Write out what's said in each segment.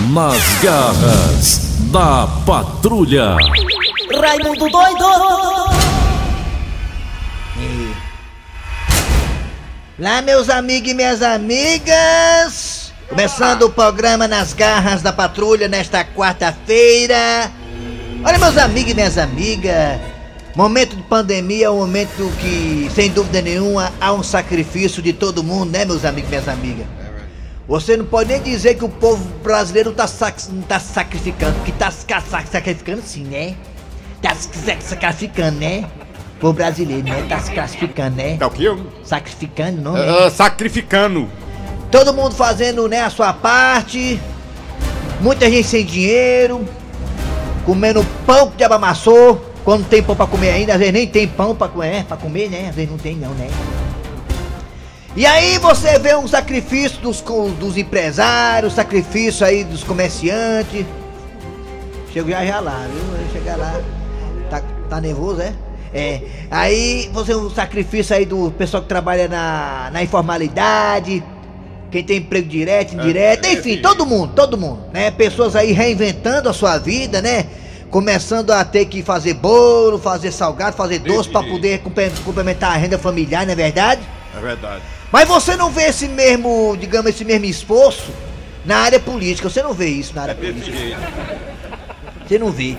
Nas garras da patrulha. Raimundo doido! Lá, meus amigos e minhas amigas! Começando o programa Nas Garras da Patrulha nesta quarta-feira. Olha, meus amigos e minhas amigas, momento de pandemia é um momento que, sem dúvida nenhuma, há um sacrifício de todo mundo, né, meus amigos e minhas amigas? Você não pode nem dizer que o povo brasileiro tá, sac tá sacrificando, que tá sacrificando sim, né? Tá sacrificando, né? O povo brasileiro, né? Tá se classificando, né? Tá o quê? Sacrificando, não? né? Ah, sacrificando. Todo mundo fazendo, né, a sua parte. Muita gente sem dinheiro. Comendo pão que diabo amassou. Quando tem pão pra comer ainda, às vezes nem tem pão pra comer, é, pra comer, né? Às vezes não tem não, né? E aí você vê um sacrifício dos, dos empresários, sacrifício aí dos comerciantes. Chego já já lá, viu? Chegar lá. Tá, tá nervoso, é? É. Aí você vê um sacrifício aí do pessoal que trabalha na, na informalidade. Quem tem emprego direto, indireto, é, enfim, sim. todo mundo, todo mundo, né? Pessoas aí reinventando a sua vida, né? Começando a ter que fazer bolo, fazer salgado, fazer doce pra poder complementar a renda familiar, não é verdade? É verdade. Mas você não vê esse mesmo, digamos, esse mesmo esforço na área política. Você não vê isso na área política. Você não vê.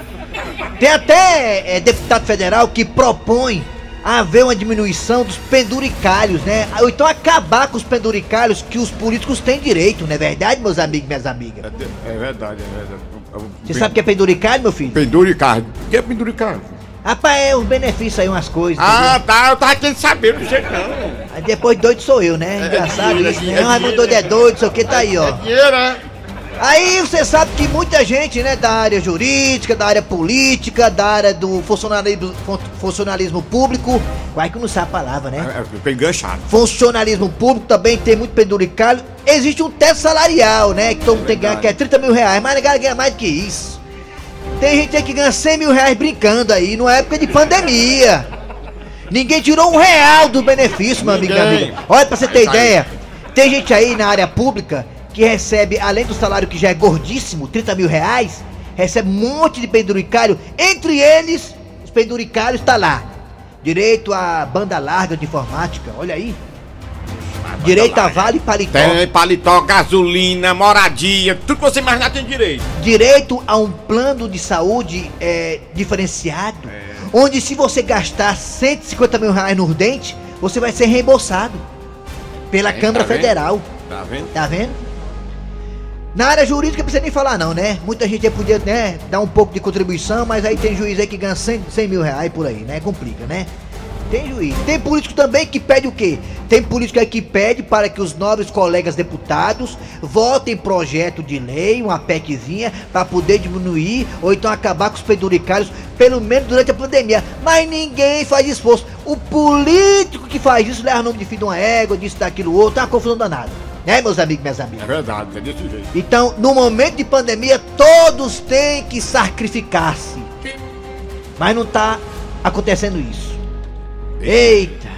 Tem até é, deputado federal que propõe haver uma diminuição dos penduricalhos, né? Ou então acabar com os penduricalhos que os políticos têm direito, não é verdade, meus amigos e minhas amigas? É, é verdade, é verdade. Você sabe o que é penduricalho, meu filho? Penduricalho. O que é penduricalho? Rapaz, é os benefícios aí, umas coisas. Ah, entendeu? tá. Eu tava querendo saber, não sei não. Aí depois doido sou eu, né? Engraçado isso, é né? dinheiro, Não, Raimundo doido é doido, sei o que, tá aí, ó. Dinheiro, né? Aí você sabe que muita gente, né, da área jurídica, da área política, da área do funcionalismo, fun- funcionalismo público, vai que não sabe a palavra, né? É, é, enganchado. Funcionalismo público também tem muito penduricalho. Existe um teto salarial, né, que todo mundo tem que ganhar, que é 30 mil reais, mas ninguém ganha mais do que isso. Tem gente aí que ganha 100 mil reais brincando aí, numa época de pandemia. Ninguém tirou um real do benefício, meu amigo minha Ninguém. amiga. Olha, pra você ter ideia, tem gente aí na área pública que recebe, além do salário que já é gordíssimo, 30 mil reais, recebe um monte de penduricalho. Entre eles, os penduricalhos tá lá. Direito à banda larga de informática, olha aí. Direito a vale paletó. Tem paletó, gasolina, moradia, tudo que você imaginar tem direito. Direito a um plano de saúde é, diferenciado. Onde se você gastar 150 mil reais no dente, você vai ser reembolsado pela Câmara tá vendo? Federal. Tá vendo? Tá vendo? Na área jurídica não precisa nem falar não, né? Muita gente podia, né, dar um pouco de contribuição, mas aí tem juiz aí que ganha 100, 100 mil reais por aí, né? Complica, né? Tem juiz. Tem político também que pede o quê? Tem político aí que pede para que os nobres colegas deputados votem projeto de lei, uma PECzinha, para poder diminuir ou então acabar com os penduricários, pelo menos durante a pandemia. Mas ninguém faz esforço. O político que faz isso leva o nome de filho de uma égua, disso, daquilo, outro, é uma confusão danada. Né, meus amigos e minhas amigas? É verdade, é desse jeito. Então, no momento de pandemia, todos têm que sacrificar-se. Mas não tá acontecendo isso. Eita!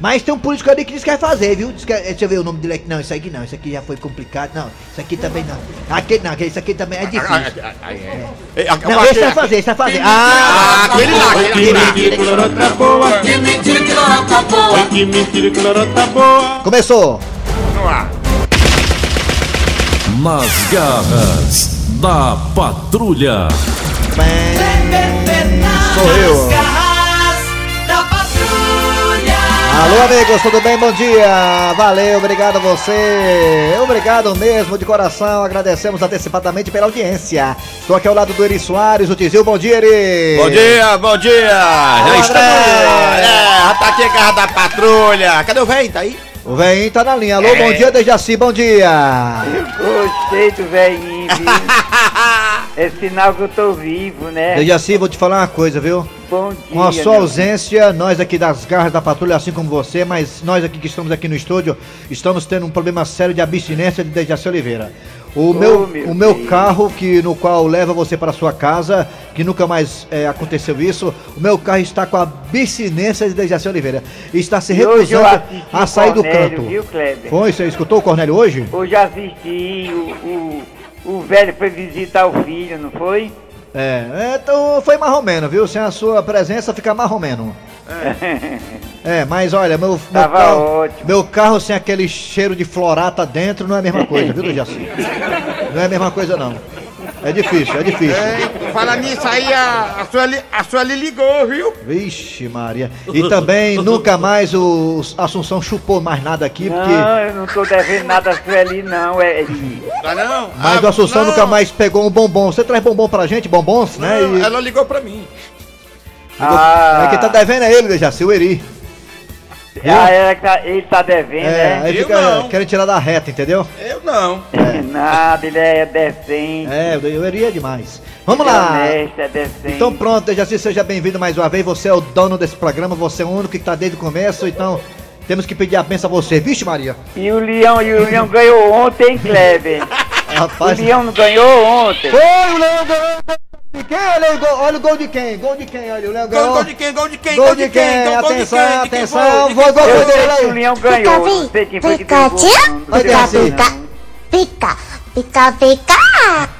Mas tem um político ali que diz que vai fazer, viu? Diz que, é- deixa eu ver o nome dele aqui. Não, isso aqui não, isso aqui já foi complicado. Não, isso aqui também não. Aquele não, aquele- isso aqui também é difícil. Ah, ah, ah, é. É, Não, esse vai fazer, esse vai fazer. Ah, aquele lá, aquele lá. Que mentira que lorota boa! Que mentira que lorota boa. Começou! Vamos lá. Nas garras da patrulha. Sou eu. Alô, amigos, tudo bem? Bom dia! Valeu, obrigado a você! Obrigado mesmo, de coração, agradecemos antecipadamente pela audiência. Estou aqui ao lado do Eri Soares, o Tizil. Bom dia, Eri! Bom dia, bom dia! Já André. estamos. É, já tá aqui a garra da patrulha. Cadê o velho? Tá aí? O velhinho tá na linha. Alô, É. bom dia, Dejaci, bom dia! Gostei do velhinho? É sinal que eu tô vivo, né? Dejaci, vou te falar uma coisa, viu? Bom dia. Com a sua ausência, nós aqui das garras da patrulha, assim como você, mas nós aqui que estamos aqui no estúdio, estamos tendo um problema sério de abstinência de Dejaci Oliveira. O meu, meu o meu carro, que no qual leva você para sua casa, que nunca mais é, aconteceu isso, o meu carro está com a abstinência de Dejaci Oliveira. Está se recusando a sair do canto. viu, Kleber? Foi, você escutou o Cornélio hoje? Hoje assisti o, o, o velho foi visitar o filho, não foi? É, então foi menos, viu? Sem a sua presença fica mais ou menos. É, mas olha, meu, meu, Tava carro, ótimo. meu carro sem aquele cheiro de florata dentro não é a mesma coisa, viu, Jaci? Não é a mesma coisa, não. É difícil, é difícil. Ei, fala nisso aí, a, a, Sueli, a Sueli ligou, viu? Vixe, Maria. E também nunca mais o Assunção chupou mais nada aqui, porque. Não, eu não tô devendo nada a Sueli, não, é. Eli. Tá não? Mas Ah, o Assunção não, nunca mais pegou um bombom. Você traz bombom pra gente, bombons, né? não, E- Ela ligou pra mim. Ah, É, quem tá devendo é ele, Jaci, o Eri. Ah, é, que tá- ele tá devendo, É, né? aí Eu fica não. querendo tirar da reta, entendeu? Eu não. Nada, ele é decente. É, o Eri é demais. Vamos é lá. honesto, é decente. Então pronto, Dejaci, seja bem-vindo mais uma vez. Você é o dono desse programa, você é o único que tá desde o começo, então temos que pedir a benção a você. Vixe, Maria. E o Leão, e o Leão ganhou ontem, Kleber. o Rapaz. Leão não ganhou ontem. Foi o Leão ganhou. De quem? Olha, o gol, olha o gol de quem? Gol de quem? Olha, o Leão ganhou. Gol, gol de quem? Gol de quem? Gol de quem? Gol de Atenção, atenção. foi? De quem Foi gol dele que o aí. Leão ganhou, deu Pikachu, gol, não, não Vai, sei Dejaci. não. Pica, pica, pica,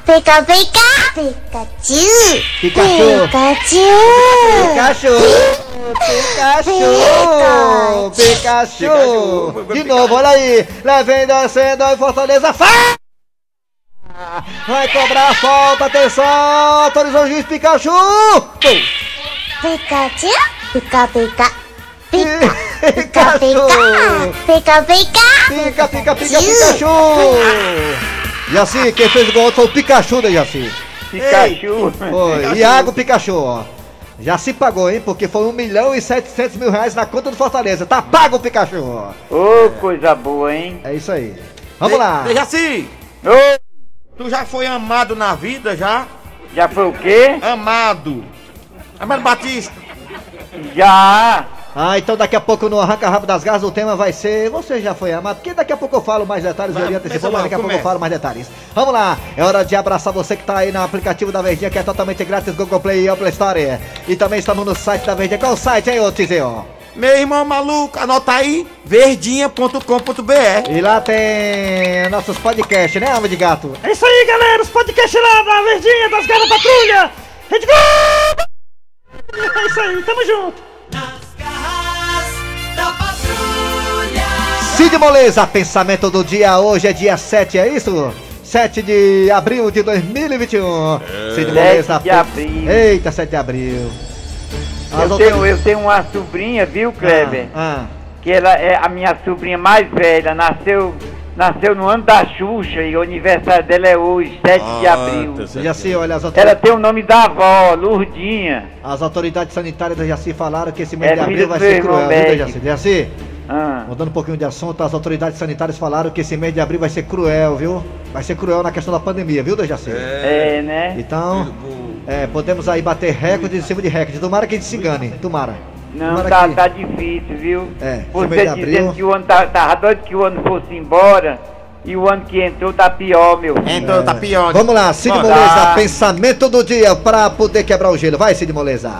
pica, pica, Pikachu, Pikachu. Pikachu, Pikachu! Pikachu! Pikachu! Pikachu. De novo, olha aí! Lá vem descendo aí Fortaleza. Fa- Vai cobrar a falta, atenção! Autorizou o juiz Pikachu! Pikachu, pica, pica, pica, pica, Pikachu! pica, pica, Pica, pica, pica, Pikachu! Jaci, quem fez o gol foi o Pikachu da Jaci. Pikachu. Foi, Iago Pikachu, ó. Já se pagou, hein? Porque foi 1 milhão e 700 mil reais na conta do Fortaleza. Tá pago o Pikachu. Ô, coisa boa, hein? É isso aí. Vamos lá. Dejaci, Ô, tu já foi amado na vida, já? já foi o quê? Amado. Amado Batista. Já. Ah, então daqui a pouco no Arranca Rabo das Garras o tema vai ser Você já foi amado? Porque daqui a pouco eu falo mais detalhes, Vai, eu antecipou, começa mas daqui a pouco eu falo mais detalhes. Vamos lá, é hora de abraçar você que tá aí no aplicativo da Verdinha, que é totalmente grátis, Google Play e Apple Store. E também estamos no site da Verdinha. Qual o site, hein, ô Tizio? Meu irmão maluco, anota aí, verdinha.com.br. E lá tem nossos podcasts, né, Alma de Gato? É isso aí, galera. Os podcasts lá da Verdinha, das Garras Patrulha. Rede Globo. É isso aí, tamo junto. Nas garras da patrulha. Cid Moleza, pensamento do dia hoje é dia 7, é isso? 7 de abril de 2021. Cid Moleza. 7 de abril. Eita, 7 de abril. As Eu tenho, eu tenho uma sobrinha, viu, Kleber? Ah, Que ela é a minha sobrinha mais velha. Nasceu, nasceu no ano da Xuxa e o aniversário dela é hoje, 7 de abril. ah, Jaci, olha, as, autor- Ela tem o nome da avó, Lurdinha. as autoridades sanitárias da Jaci falaram que esse mês É de abril vai ser cruel, viu. Jaci? Jaci, Ah. mudando um pouquinho de assunto, as autoridades sanitárias falaram que esse mês de abril vai ser cruel, viu? Vai ser cruel na questão da pandemia, viu, Jaci? É, né? Então, é, podemos aí bater recorde em cima de recorde. Tomara que a gente se engane, tomara. Não, Tomara tá, que- tá difícil, viu? É, mês Você dizendo que o ano tá, tava doido que o ano fosse embora e o ano que entrou tá pior, meu filho. Então tá pior. Vamos lá, Cid Bora. Moleza, Tá. pensamento do dia pra poder quebrar o gelo. Vai, Cid Moleza.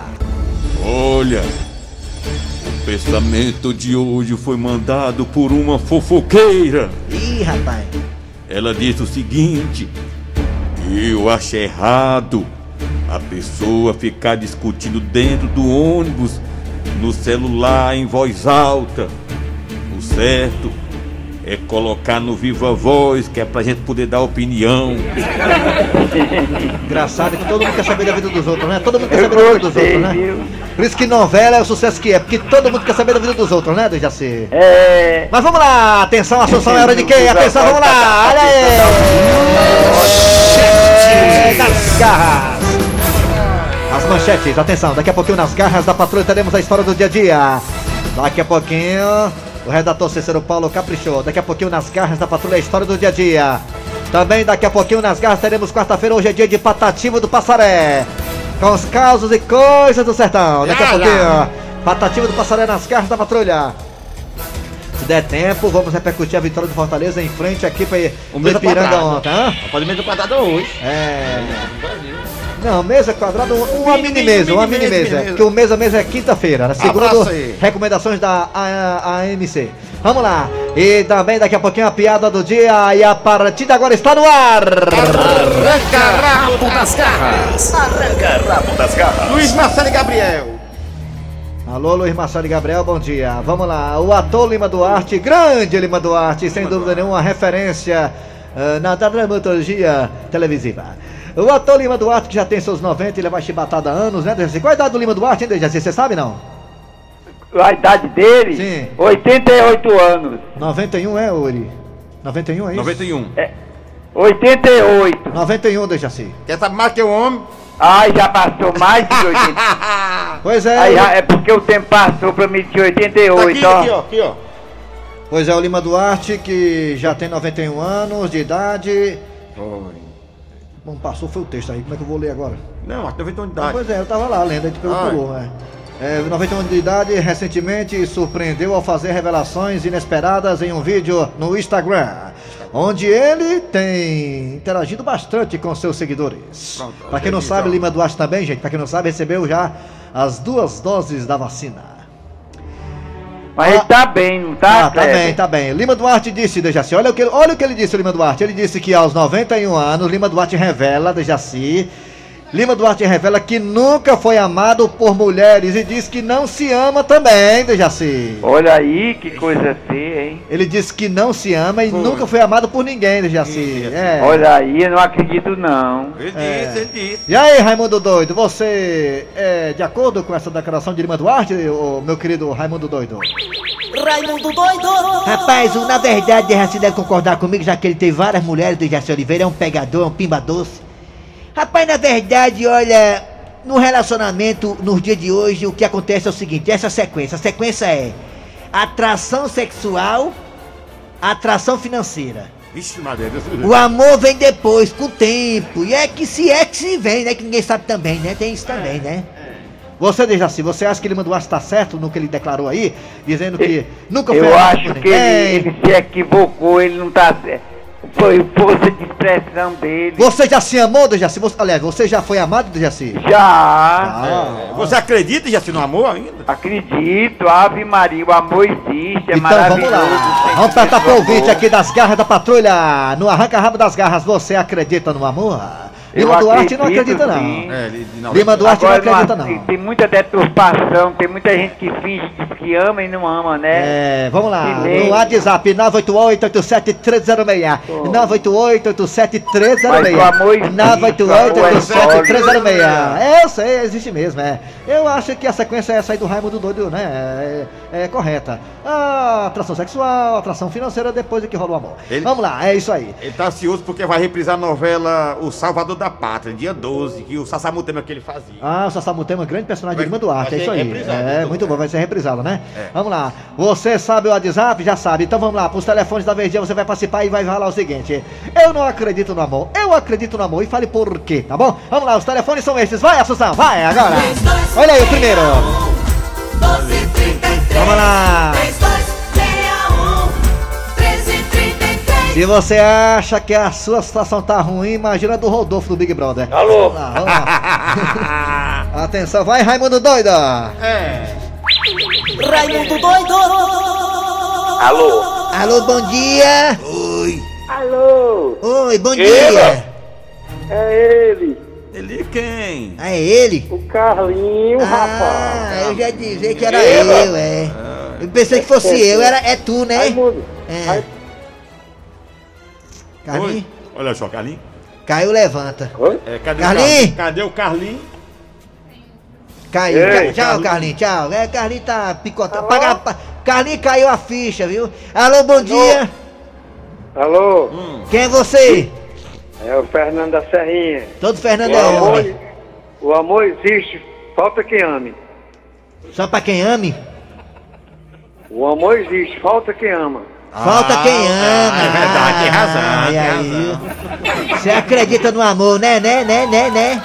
Olha, o pensamento de hoje foi mandado por uma fofoqueira. Ih, rapaz. Ela disse o seguinte: Eu acho errado a pessoa ficar discutindo dentro do ônibus, no celular, em voz alta. O certo é colocar no viva voz, que é pra gente poder dar opinião. Engraçado que todo mundo quer saber da vida dos outros, né? Todo mundo quer saber da vida dos outros, né? Por isso que novela é o sucesso que é, porque todo mundo quer saber da vida dos outros, né, Dejaci? É. Mas vamos lá, atenção, Assunção, é hora de quem? Atenção, vamos lá, olha aí! Nas garras! Manchetes, atenção, daqui a pouquinho nas garras da patrulha teremos a história do dia a dia. Daqui a pouquinho, o redator Cícero Paulo caprichou. Daqui a pouquinho nas garras da patrulha a história do dia a dia. Também daqui a pouquinho nas garras teremos quarta-feira, hoje é dia de Patativa do Passaré. Com os causos e coisas do sertão. Daqui a pouquinho, Patativa do Passaré nas garras da patrulha. Se der tempo, vamos repercutir a vitória do Fortaleza em frente aqui para Um o mesa Ipiranga ontem. Hã? Pode mesa quadrada hoje. É. Não, mesa quadrada, uma Mini, mini mini, mesa, uma mini mini mesa, mesa. Porque o mesa mesa é quinta-feira, né? segundo Abraço aí. recomendações da AMC. Vamos lá. E também daqui a pouquinho a piada do dia e a partida agora está no ar. Rabo das garras. Arranca rabo das garras. Luiz Marcelo e Gabriel. Alô, Luiz Marcelo e Gabriel, bom dia. Vamos lá. O ator Lima Duarte, grande Lima Duarte, sem dúvida nenhuma, referência ah, na dramaturgia televisiva. O ator Lima Duarte, que já tem seus 90, ele vai chibatada há anos, né, Dejaci? Qual a idade do Lima Duarte, hein, Dejaci? Você sabe, não? A idade dele? Sim. 88 anos. 91 é, Uri? 91 é isso? 91. 88. 91, Dejaci. Quer saber mais que o homem? Ai, já passou mais de 80. Pois é, já- é porque o tempo passou pra mim de Tá 88, aqui, ó. aqui, ó, aqui, ó. pois é, o Lima Duarte, que já tem 91 anos de idade. Foi. Bom, passou foi o texto aí, como é que eu vou ler agora? Não, acho que 91 de Ah, idade. pois é, eu tava lá lendo, a gente pegou pulou, né? É, 91 anos de idade, recentemente surpreendeu ao fazer revelações inesperadas em um vídeo no Instagram, onde ele tem interagido bastante com seus seguidores. Pra quem não sabe, então. Lima Duarte também, gente, pra quem não sabe, recebeu já as duas doses da vacina. Mas ele tá bem, não tá, Ah, tá bem, tá bem. Lima Duarte disse, Dejaci, olha o, que, olha o que ele disse, Lima Duarte. Ele disse que aos 91 anos, Lima Duarte revela, Dejaci, Lima Duarte revela que nunca foi amado por mulheres e diz que não se ama também, Dejaci. Olha aí, que coisa feia, hein? Ele disse que não se ama e Foi. nunca foi amado por ninguém, Dejaci. É. Olha aí, eu não acredito não. Ele É. disse, ele disse. E aí, Raimundo Doido, você é de acordo com essa declaração de Lima Duarte, ô, meu querido Raimundo Doido? Raimundo doido! Rapaz, na verdade, Dejaci deve concordar comigo, já que ele tem várias mulheres, Dejaci Oliveira é um pegador, é um pimba doce. Rapaz, na verdade, olha, no relacionamento, nos dias de hoje, o que acontece é o seguinte, essa sequência, a sequência é atração sexual, atração financeira. Vixe, Maria. O amor vem depois, com o tempo, e é que se é que se vem, né, que ninguém sabe também, né, tem isso também, né. Você, Dejaci, você acha que ele mandou está certo no que ele declarou aí, dizendo que nunca foi Eu acho que ele, ele se equivocou, ele não tá certo. Foi força de expressão dele. Você já se amou, Dejaci? Você, aliás, você já foi amado, Dejaci? Já, Ah. É, Você acredita já se no amor ainda? acredito, Ave Maria, o amor existe, é então vamos maravilhoso. lá. tem Vamos tratar o ouvinte amor. aqui das garras da patrulha. No arranca rabo das garras, você acredita no amor? Eu Lima Duarte não acredita, sim. não. É, ele de Lima Duarte Agora, não acredita, não. Tem muita deturpação, tem muita gente que finge que ama e não ama, né? É, vamos lá. No WhatsApp 988-87306. 988-87306. Mas o amor existe, o amor é 988-87306. É, eu sei, existe mesmo, é. Eu acho que a sequência é essa aí do Raimundo Doido, né? É, é correta. A atração sexual, atração financeira, depois é que rola o amor. Ele- Vamos lá, é isso aí. Ele tá ansioso porque vai reprisar a novela O Salvador da Pátria, dia 12, que o Sassamutema que ele fazia. Ah, o Sassamutema é um grande personagem de Vai- Lima Duarte, é isso aí. É, então. muito bom, vai ser reprisado, né? É. Vamos lá. Você sabe o WhatsApp? Já sabe. Então vamos lá, pros telefones da Verdinha você vai participar e vai falar o seguinte: Eu não acredito no amor, eu acredito no amor e fale por quê, tá bom? Vamos lá, os telefones são esses. Vai, Assunção, vai agora. Olha aí o primeiro. Se você acha que a sua situação tá ruim, imagina a do Rodolfo do Big Brother. Alô? Vamos lá, vamos lá. Atenção, vai, Raimundo Doida. Raimundo doido! Alô? Alô, bom dia. Alô? Oi, bom dia. É ele, Ele quem? Ah, é ele? o Carlinho, Ah, eu já dizia que era eu, é. Eu pensei que fosse eu, era, é tu, né? Raimundo. É. Carlinhos? Oi. Olha só, Carlinhos. Caiu, levanta. É, cadê Carlinhos? o Carlinhos? Cadê o Carlinhos? Caiu. Ei, tchau, Carlinhos. Carlinhos, tchau. É, Carlinhos tá picotando. Paga, pa- Carlinhos caiu a ficha, viu? Alô, bom dia. Alô? Quem é você? É o Fernando da Serrinha. Todo Fernando O é amor, homem. o amor existe, falta quem ame. Só pra quem ame? O amor existe, falta quem ama. Falta quem ama. é verdade, tem razão, Ai, tem aí. Você acredita no amor, né, né, né, né, né?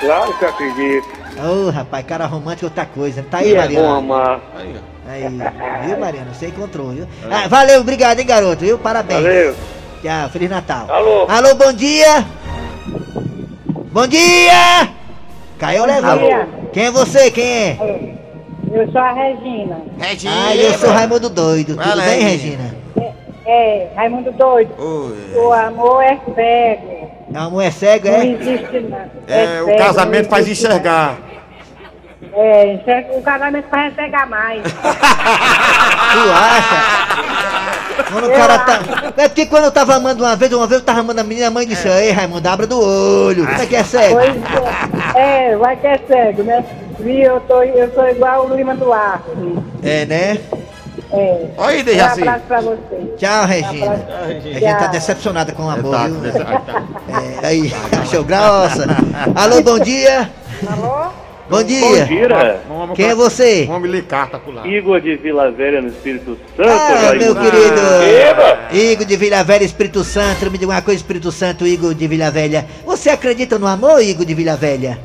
Claro que eu acredito. Ô, rapaz, cara romântico é outra coisa. Tá aí, E é bom Mariana. amar. Aí, ó. Aí, viu, Mariana? Você encontrou, viu? Ah, valeu, obrigado, hein, garoto, viu? Parabéns. Valeu. Tchau, Feliz Natal. Alô? Alô, bom dia. Bom dia. Caiu levando. Quem é você? Quem é? Eu sou a Regina. Regina. Ah, eu sou Raimundo Doido. Tudo Fala bem. Regina? É, Raimundo Doido. Oi. O amor é cego. Amor é cego, Não é? existe não. É, o cego, casamento não faz enxergar. não. É, enxerga- o casamento faz enxergar mais. Tu acha? Quando o cara tá. É porque quando eu tava amando uma vez, uma vez eu tava amando a menina, a mãe disse, ei, Raimundo, abra do olho. Como é que é cego? Pois é, é, vai que é cego, né? Viu, eu, tô, eu sou igual o Lima Duarte. É, né? É. Olha aí, Um Dejaci. abraço pra você. Tchau, Regina. Tchau. A gente tá decepcionada com o amor, Tá, viu? tá. É, aí, achou grossa. Alô, bom dia. Alô? Bom dia. Gira, Vamos- Quem é você? Vamos ler carta pro lado. Igor de Vila Velha no Espírito Santo, Ah, meu querido Igor de Vila Velha, Espírito Santo. Me diga uma coisa, Espírito Santo, Igor de Vila Velha. Você acredita no amor, Igor de Vila Velha?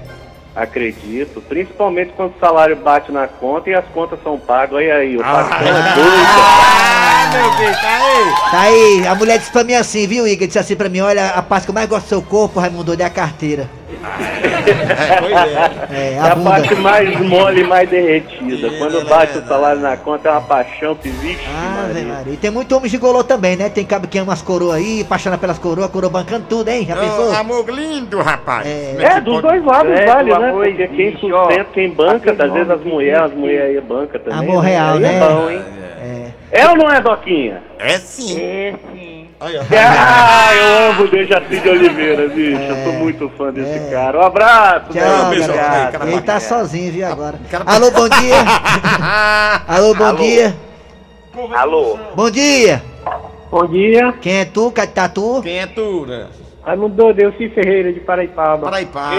Acredito, principalmente quando o salário bate na conta e as contas são pagas. Olha aí, o Ah. patrão é doido. Ah, meu Deus, tá aí. Tá aí, a mulher disse pra mim assim, viu, Igor? Disse assim pra mim: olha, a parte que eu mais gosto do seu corpo, Raimundo, é a carteira. É, é. É, É a a parte mais mole e mais derretida. É, Quando é bate o salário na conta é uma paixão que vixe, Ah, Maria. E tem muito homem gigolô também, né? Tem cabo que ama as coroas aí, apaixona pelas coroas, coroa bancando tudo, hein? Já pensou? Amor lindo, rapaz. É. É, dos pode- dois lados É, vale, né? amor Porque quem existe, sustenta, quem banca, às vezes as mulheres, as existe. mulheres aí bancam também. Amor real, Aí né? É bom, hein? É. É ou não é, Doquinha? É sim. É, sim. Olha, Ah, eu amo o Dejaci de Oliveira, bicho. Eu sou muito fã desse cara. Um abraço, Tchau, né? galera. aí, cara, Ele tá é. sozinho, viu, agora. cara- Alô, bom dia. Alô, bom dia. Alô? Bom dia. Bom dia. Quem é tu, Catatu? Quem é tu, né? Raimundo Doido, eu Cif Ferreira de Paraipaba. Para aí, pá.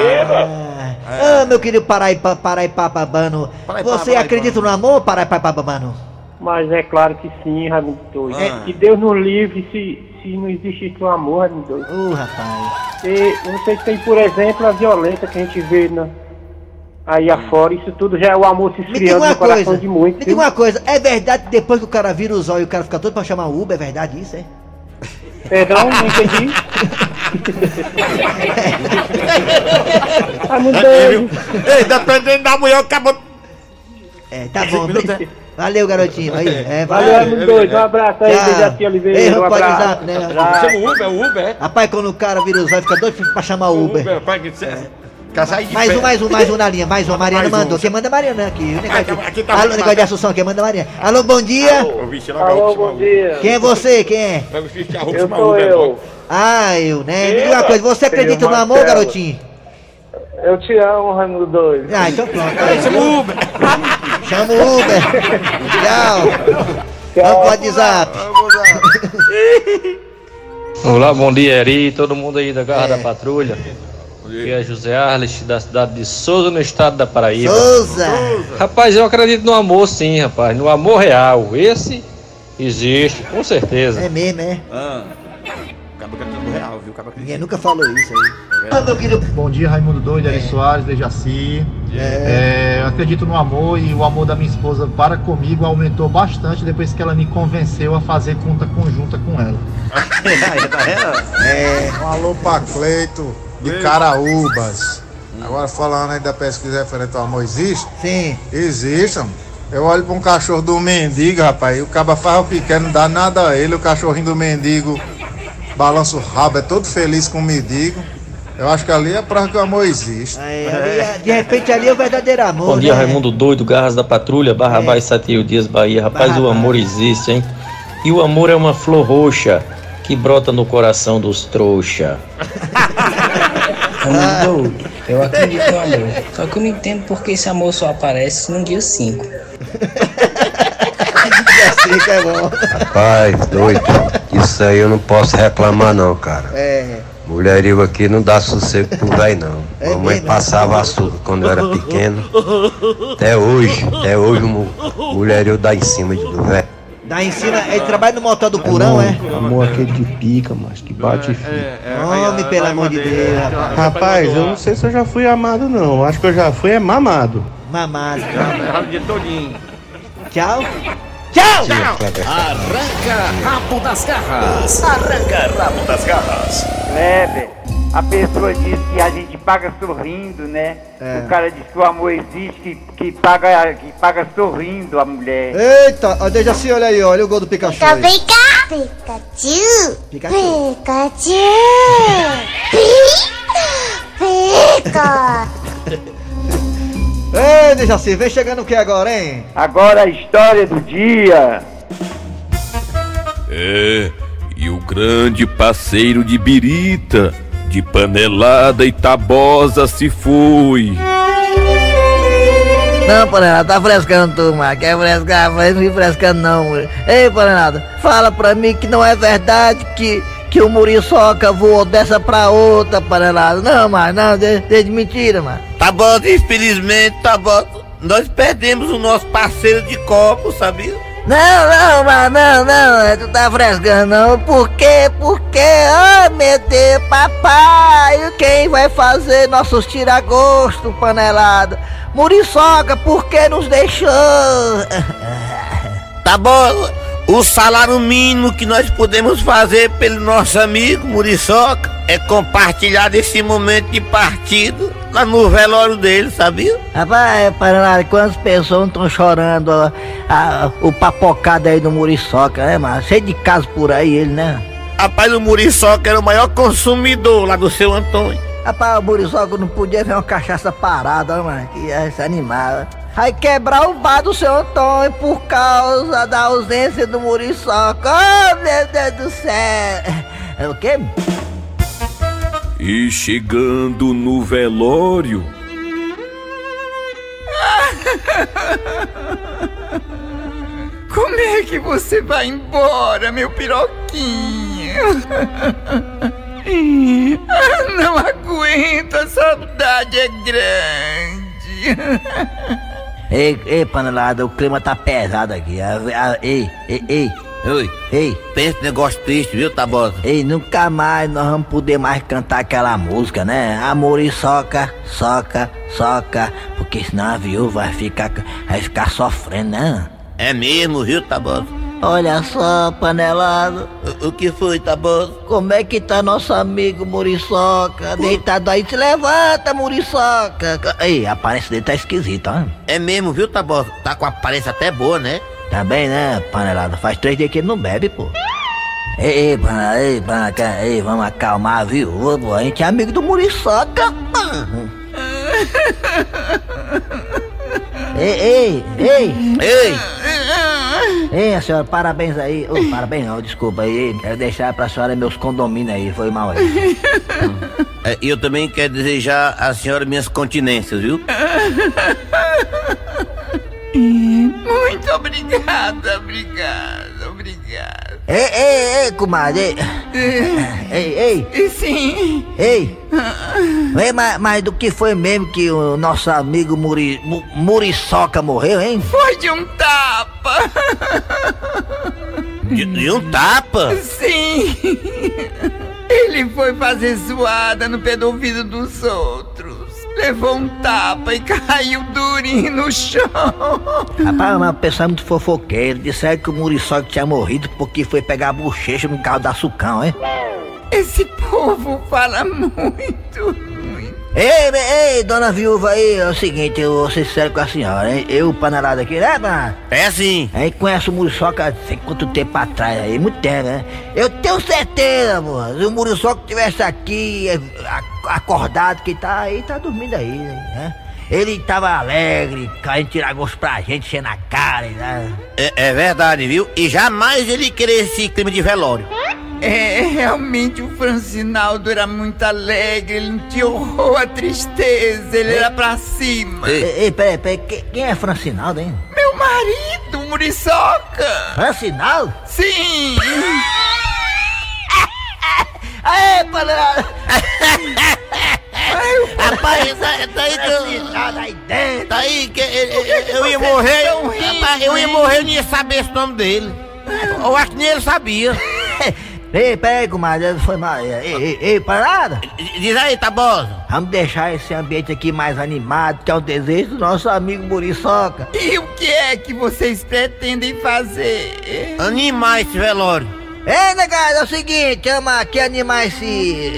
Ah, ah, meu querido Paraipa, Paraipapabano. Paraipá, Você Paraipá. acredita no amor, Paraipapabano? Mas é claro que sim, Raimundo Doido. Ah. Que Deus nos livre se, se não existisse o amor, Raimundo Doido. Ô, rapaz. E você tem, por exemplo, a violência que a gente vê na, aí afora. Isso tudo já é o amor se esfriando no coração coisa. de muitos. Me diga uma coisa. É verdade que depois que o cara vira os olhos e o cara fica todo pra chamar o Uber? É verdade isso, é? Perdão, não entendi. Raimundo Doido. Ei, dependendo da mulher, acabou. É, tá bom. É. Valeu, garotinho. Aí, é, Valeu, valeu. Raimundo Doido. Um abraço aí. Dejaci Oliveira. Ei, Um rapaz, abraço. exato, né? Chama o Uber, o Uber, é? Rapaz, quando o cara vira os olhos, fica doido pra chamar o Uber. Uber, pai, que você. Quer sair de Mais pé. um, mais um, mais um na linha, mais um. A Mariana Mais um. mandou. Quem manda é a Mariana aqui. O negócio, Aqui- aqui tá Alô, negócio de Assunção, quem manda é a Mariana. Alô, bom dia. Alô, chama bom dia. Quem é você? Quem é? Eu sou eu. Ah, eu, né? Me diga uma coisa, você acredita no amor, garotinho? Eu te amo, Raimundo Doido. Ah, então pronto. Uber. Chama o Uber. Tchau. Vamos pro WhatsApp. Olá, bom dia, Eri, todo mundo aí da Garra É. da Patrulha. Aqui é José Arles, da cidade de Souza, no estado da Paraíba. Souza. Rapaz, eu acredito no amor sim, rapaz, no amor real. Esse existe, com certeza. É mesmo, é? Ah. Acaba cantando real, viu? Acaba Ninguém nunca falou isso aí. Meu querido. Bom dia, Raimundo Doido, Eri Soares, Dejaci. É, eu acredito no amor e o amor da minha esposa para comigo aumentou bastante depois que ela me convenceu a fazer conta conjunta com ela. É. Um alô pra Cleito de Caraúbas. Agora falando aí da pesquisa referente ao amor, existe? Sim. Existe. mano. Eu olho pra um cachorro do mendigo, rapaz, e o caba faz o pequeno, não dá nada a ele, o cachorrinho do mendigo balança o rabo, é todo feliz com o mendigo. Eu acho que ali é prova que o amor existe. Aí, ali é- de repente ali é o verdadeiro amor. Bom dia, né? Raimundo Doido, Garras da Patrulha, Barra É. Satio Dias, Bahia. Rapaz, Barra o amor existe, hein? E o amor é uma flor roxa que brota no coração dos trouxa. Raimundo Doido, eu acredito no amor. Só que eu não entendo porque esse amor só aparece no dia 5. Assim que é bom. Rapaz, doido. Isso aí eu não posso reclamar não, cara. É. Mulherio aqui não dá sossego pro velho não. É Mamãe passava açúcar quando eu era pequeno. Até hoje, até hoje o mu- mulherio dá em cima de- do velho. Dá em cima, ele trabalha no motor do Purão, é? Amor aquele de pica, mas que bate Homem, pelo amor de Deus, rapaz. Rapaz, eu não sei se eu já fui amado não. Acho que eu já fui é mamado. Mamado. Errado o dia todinho. Tchau. Tchau! Arranca rabo das garras. Arranca rabo das garras. Kleber, a pessoa diz que a gente paga sorrindo, né? É. O cara diz que o amor existe, que, que, paga, que paga sorrindo a mulher. Eita, ó, deixa assim, olha aí, olha o gol do Pikachu. Pica, aí. pica, Pikachu. Pikachu. Pikachu. Pi- Pica. Ei, deixa assim, vem chegando o que agora, hein? Agora a história do dia. É, e o grande parceiro de Birita, de Panelada e Tabosa se foi. Não, Panelada, tá frescando tu, mano. Quer frescar, mas não me frescando não. Ei, Panelada, fala pra mim que não é verdade que, que o Muriçoca voou dessa pra outra, Panelada. Não, mas não, de, de mentira, mano. Tá bom, infelizmente, tá bom. Nós perdemos o nosso parceiro de copo, sabia? Não, não, mas não, não, tu tá frescando não. Por quê? Por quê? Oh, meu Deus, papai, quem vai fazer nossos tiragosto, panelada? Muriçoca, por que nos deixou? Tá bom, o salário mínimo que nós podemos fazer pelo nosso amigo Muriçoca é compartilhar desse momento de partido lá no velório dele, sabia? Rapaz, panelada, quantas pessoas estão chorando ó, a- o papocado aí do Muriçoca, né, mano? Cheio de casos por aí, ele, né? Rapaz, o Muriçoca era o maior consumidor lá do seu Antônio. Rapaz, o Muriçoca não podia ver uma cachaça parada, mano, que ia se animar. Vai quebrar o bar do seu Antônio por causa da ausência do Muriçoca. Oh, meu Deus do céu. É o quê? E chegando no velório, Como é que você vai embora, meu piroquinho? Não aguento, a saudade é grande. Ei, ei, panelada, o clima tá pesado aqui. Ei, ei, ei. Oi. Ei. Pensa negócio triste, viu, Tabosa? Ei, nunca mais nós vamos poder mais cantar aquela música, né? Amor e soca, soca, soca. Porque senão a viúva vai ficar, vai ficar sofrendo, né? É mesmo, viu, Tabosa? Olha só, panelado. O, o que foi, Tabosa? Como é que tá nosso amigo Muriçoca? Deitado aí, se levanta, Muriçoca. Ei, a aparência dele tá esquisita, ó. É mesmo, viu, Tabosa? Tá com a aparência até boa, né? Tá bem, né, panelada? Faz três dias que ele não bebe, pô. Ei, ei, panelada, ei, panelada, ei, vamos acalmar viúva, pô. A gente é amigo do Muriçoca. ei, ei, ei. Ei! Ei, a senhora, parabéns aí. Ô, parabéns não, desculpa aí. Quero deixar pra senhora meus condomínios aí, foi mal aí. É, E eu também quero desejar à senhora minhas continências, viu? Muito obrigada, obrigada, obrigada. Ei, ei, ei, comadre. Ei, ei, ei. Sim. Ei. Ei, mas, mas do que foi mesmo que o nosso amigo Muri, Mu- Muriçoca morreu, hein? Foi de um tapa. De, de um tapa? Sim. Ele foi fazer zoada no pé do ouvido dos outros. Levou um tapa e caiu durinho no chão. Rapaz, mas o pessoal é muito fofoqueiro. Disseram que o Muriçoca tinha morrido porque foi pegar a bochecha no carro da Sucão, hein? Esse povo fala muito. Ei, ei, dona viúva aí, é o seguinte, eu vou ser sério com a senhora, hein? Eu, panelada aqui, né, panelada? É sim. A gente conhece o Muriçoca sei quanto tempo atrás aí, muito tempo, né? Eu tenho certeza, amor, se o Muriçoca tivesse aqui, a- acordado, que tá aí, tá dormindo aí, né? Ele tava alegre, caindo tirar gosto pra gente, enchendo a cara, né? É, é verdade, viu? E jamais ele querer esse clima de velório. É, realmente o Francinaldo era muito alegre, ele não tinha horror à tristeza, ele era pra cima. Ei, ei, peraí, peraí, que- quem é Francinaldo, hein? Meu marido, Muriçoca! Francinaldo? Sim! Aê, panelada! Rapaz, tá, tá aí que eu... Tá aí que eu, ia morrer, eu, rapaz, eu ia morrer, eu não ia saber esse nome dele. Eu acho que nem ele sabia. Ei, peraí, comadre, foi mal. Ei, ei, ei, parada! Diz aí, Tabosa. Vamos deixar esse ambiente aqui mais animado, que é o desejo do nosso amigo Muriçoca. E o que é que vocês pretendem fazer? Animar esse velório. Ei, negado, é o seguinte, chama aqui animar esse,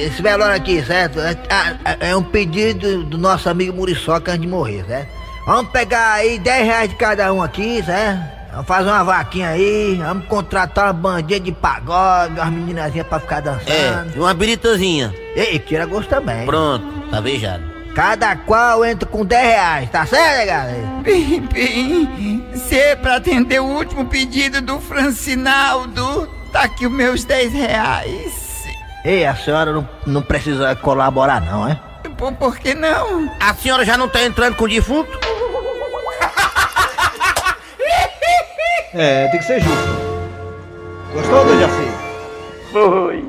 esse velório aqui, certo? É, é- é um pedido do nosso amigo Muriçoca antes de morrer, certo? Vamos pegar aí 10 reais de cada um aqui, certo? Vamos fazer uma vaquinha aí, vamos contratar uma bandinha de pagode, umas meninazinhas pra ficar dançando. É, uma biritazinha. Ei, tira gosto também. Pronto, tá beijado. Cada qual entra com 10 reais, tá certo, negado? Bem, bem, se é pra atender o último pedido do Francinaldo, tá aqui os meus 10 reais. Ei, a senhora não, não precisa colaborar não, é? Por, por que não? A senhora já não tá entrando com o defunto? É, tem que ser justo. Gostou, Dejaci? Foi.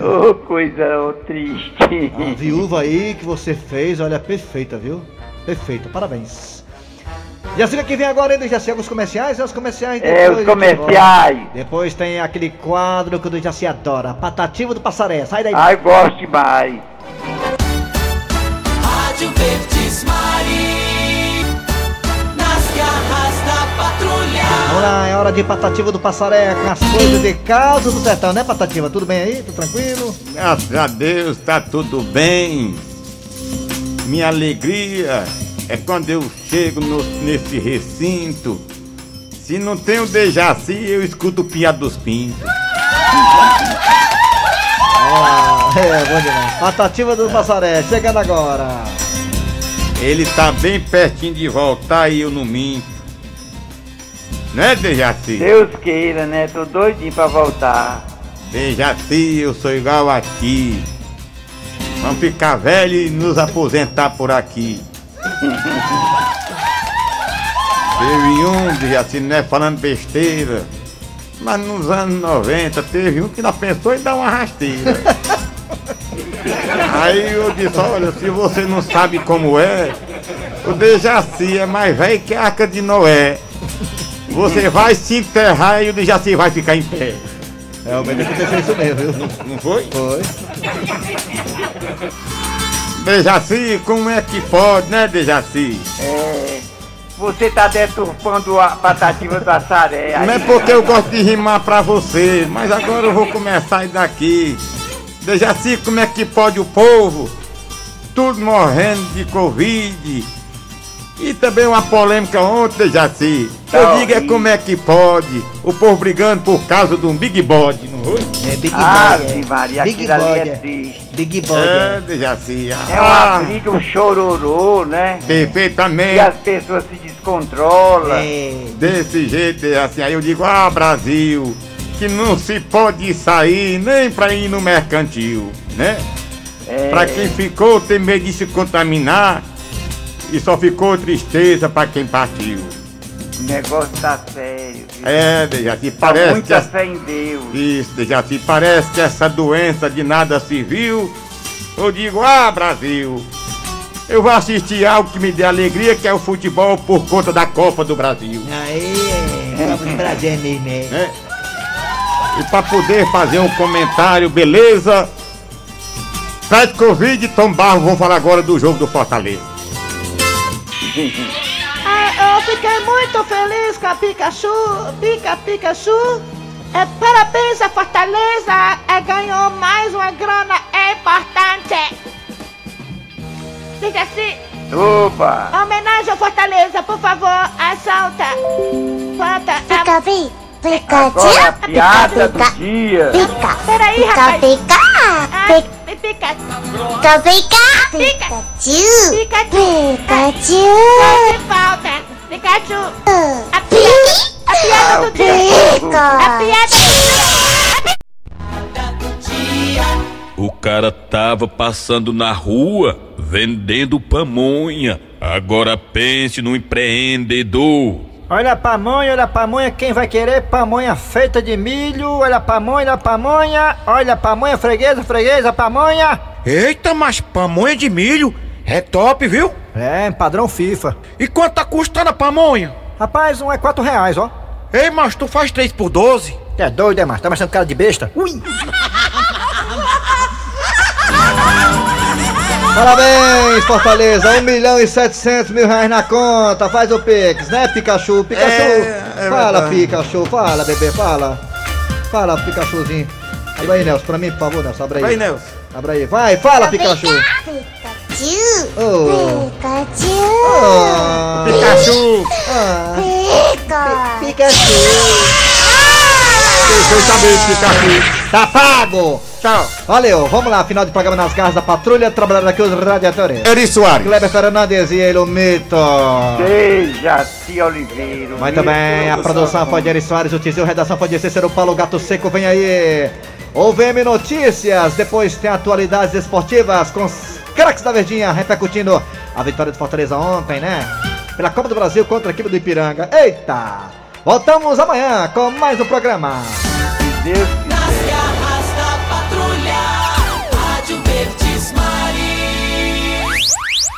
Ô, coisa ô, triste. A viúva aí que você fez, olha, perfeita, viu? Perfeita, parabéns. Jaci, que vem agora, hein, Dejaci? Os comerciais? É os comerciais É, os depois, comerciais. Depois tem aquele quadro que o Dejaci adora, Patativa do Passaré. Sai daí. Ai, gosto demais. Vamos lá, é hora de Patativa do Passaré com as coisas de casa do sertão, né, Patativa? Tudo bem aí? Tudo tranquilo? Graças a Deus, tá tudo bem. Minha alegria é quando eu chego no- nesse recinto. Se não tem o Dejaci, eu escuto o Pia dos Pintos. Ah, é, bom demais. Patativa do Passaré, chegando agora. Ele tá bem pertinho de voltar e eu não minto. Né, Dejaci? Deus queira, né? Tô doidinho pra voltar. Dejaci, eu sou igual a ti. Vamos ficar velho e nos aposentar por aqui. Teve um, Dejaci, não é falando besteira. Mas nos anos 90 teve um que não pensou em dar uma rasteira. Aí eu disse, olha, se você não sabe como é, o Dejaci é mais velho que a arca de Noé. Você vai se enterrar e o Dejaci vai ficar em pé. Realmente aconteceu isso mesmo, viu? Não foi? Foi. Dejaci, como é que pode, né, Dejaci? É. Você tá deturpando a patativa do açaré. Não é porque eu gosto de rimar pra você, mas agora eu vou começar daqui. Dejaci, como é que pode o povo? Tudo morrendo de Covid. E também uma polêmica ontem, Dejaci. Tá Eu digo é como é que pode o povo brigando por causa de um Big Body, não foi? É Big Ah, Body, sim, é. Maria, Big aquilo ali Body, é é. triste. Big Body. É, é. Dejaci. É uma Ah, briga, um chororô, né? perfeitamente. E as pessoas se descontrolam. É. Desse jeito, assim, aí eu digo, ah, Brasil, que não se pode sair nem pra ir no mercantil, né? É. Pra quem ficou, tem medo de se contaminar e só ficou tristeza pra quem partiu. O negócio tá sério. viu? É, Dejaci, Tá parece que muita essa... fé em Deus. Isso, Dejaci, parece que essa doença de nada civil, eu digo, ah, Brasil, eu vou assistir algo que me dê alegria, que é o futebol por conta da Copa do Brasil. Aí é. Vamos no Brasil mesmo, é. né? E para poder fazer um comentário, beleza? Fred Covid e Tom Barro vão falar agora do jogo do Fortaleza. Ah, eu fiquei muito feliz com a Pikachu, Pica Pikachu. É, parabéns a Fortaleza, é, ganhou mais uma grana, é importante. Diga assim, Opa! homenagem ao Fortaleza, por favor, assalta. Falta. Pica, pi, Agora é a Pikachu. piada do Pica, dia. pica. Peraí, Pica, rapaz. pica. Ah, Pica, pica. pica, pica. Pikachu. Pikachu. Pikachu. Que falta. Pikachu. A piada, a piada do dia. A piada do dia. O cara tava passando na rua vendendo pamonha. Agora pense no empreendedor. Olha a pamonha, olha a pamonha, quem vai querer pamonha feita de milho? Olha a pamonha, olha a pamonha, olha a pamonha, freguesa, freguesa, pamonha. Eita, mas pamonha de milho é top, viu? É, padrão FIFA. E quanto tá custando a pamonha? Rapaz, um é quatro reais, ó. Ei, mas tu faz 3 por 12? É doido, é, mas tá achando cara de besta? Ui! Parabéns, Fortaleza! 1 milhão e 700 mil reais na conta. Faz o Pix, né, Pikachu? Pikachu! É, é fala, verdade. Pikachu, fala, bebê, fala. Fala, Pikachuzinho. Abre aí, Nelson, pra mim, por favor, Nelson. Abre aí. Vai, Nelson. Abre aí. Vai, fala, Pikachu. Pikachu. Oh. Pikachu. Oh. Pikachu. Ah. Pica. Pikachu. Deixa eu saber, Pikachu. Tá pago. Tchau. Valeu, vamos lá, final de programa nas garras da patrulha, trabalhando aqui os radiadores. Eri Soares. Kleber Fernandes e ele, o Mito. Dejaci Oliveira. Muito bem, a produção foi de Eri Soares, o Tizil, redação foi de Cícero Paulo Gato Seco, vem aí. O VM Notícias, depois tem atualidades esportivas com os craques da Verdinha, repercutindo a vitória do Fortaleza ontem, né? Pela Copa do Brasil contra a equipe do Ipiranga. Eita! Voltamos amanhã com mais um programa. Deus